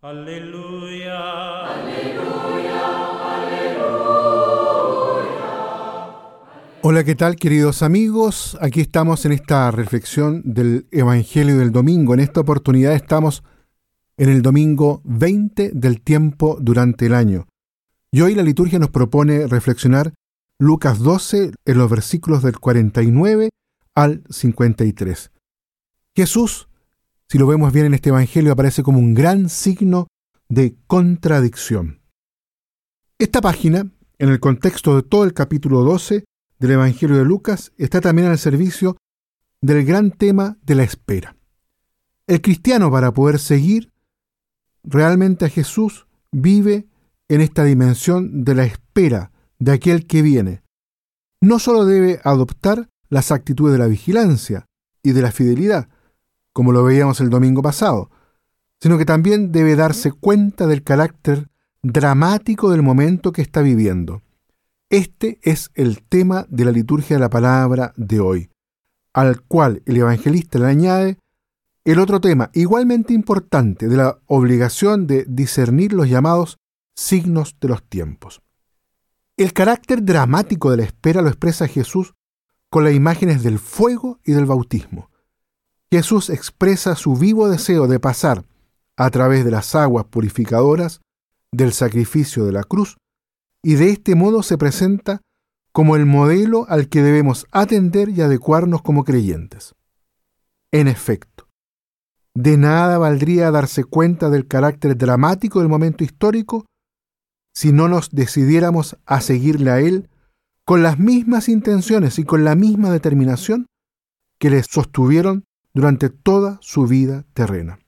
Aleluya. Aleluya, aleluya. Hola, ¿qué tal queridos amigos? Aquí estamos en esta reflexión del Evangelio del Domingo. En esta oportunidad estamos en el domingo 20 del tiempo durante el año. Y hoy la liturgia nos propone reflexionar Lucas 12 en los versículos del 49 al 53. Jesús, si lo vemos bien en este Evangelio, aparece como un gran signo de contradicción. Esta página, en el contexto de todo el capítulo 12 del Evangelio de Lucas, está también al servicio del gran tema de la espera. El cristiano, para poder seguir realmente a Jesús, vive en esta dimensión de la espera de aquel que viene. No solo debe adoptar las actitudes de la vigilancia y de la fidelidad, como lo veíamos el domingo pasado, sino que también debe darse cuenta del carácter dramático del momento que está viviendo. Este es el tema de la liturgia de la palabra de hoy, al cual el evangelista le añade el otro tema igualmente importante de la obligación de discernir los llamados signos de los tiempos. El carácter dramático de la espera lo expresa Jesús con las imágenes del fuego y del bautismo. Jesús expresa su vivo deseo de pasar a través de las aguas purificadoras del sacrificio de la cruz y de este modo se presenta como el modelo al que debemos atender y adecuarnos como creyentes. En efecto, de nada valdría darse cuenta del carácter dramático del momento histórico si no nos decidiéramos a seguirle a Él con las mismas intenciones y con la misma determinación que le sostuvieron durante toda su vida terrena.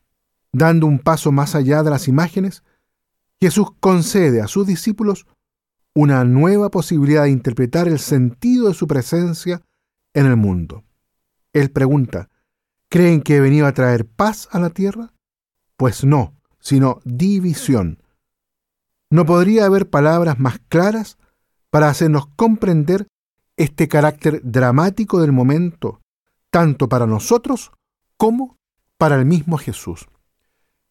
Dando un paso más allá de las imágenes, Jesús concede a sus discípulos una nueva posibilidad de interpretar el sentido de su presencia en el mundo. Él pregunta, ¿creen que he venido a traer paz a la tierra? Pues no, sino división. No podría haber palabras más claras para hacernos comprender este carácter dramático del momento, tanto para nosotros como para el mismo Jesús.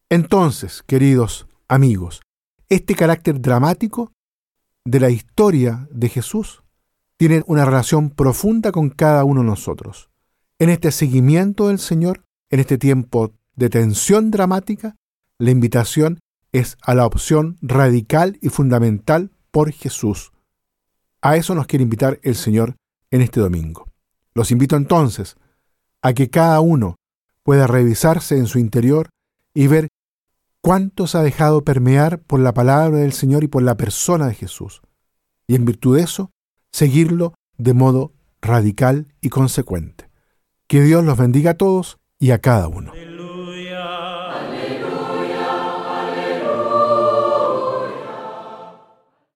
Entonces, queridos amigos, este carácter dramático de la historia de Jesús tiene una relación profunda con cada uno de nosotros. En este seguimiento del Señor, en este tiempo de tensión dramática, la invitación es a la opción radical y fundamental por Jesús. A eso nos quiere invitar el Señor en este domingo. Los invito entonces a que cada uno pueda revisarse en su interior y ver cuánto se ha dejado permear por la palabra del Señor y por la persona de Jesús. Y en virtud de eso, seguirlo de modo radical y consecuente. Que Dios los bendiga a todos y a cada uno.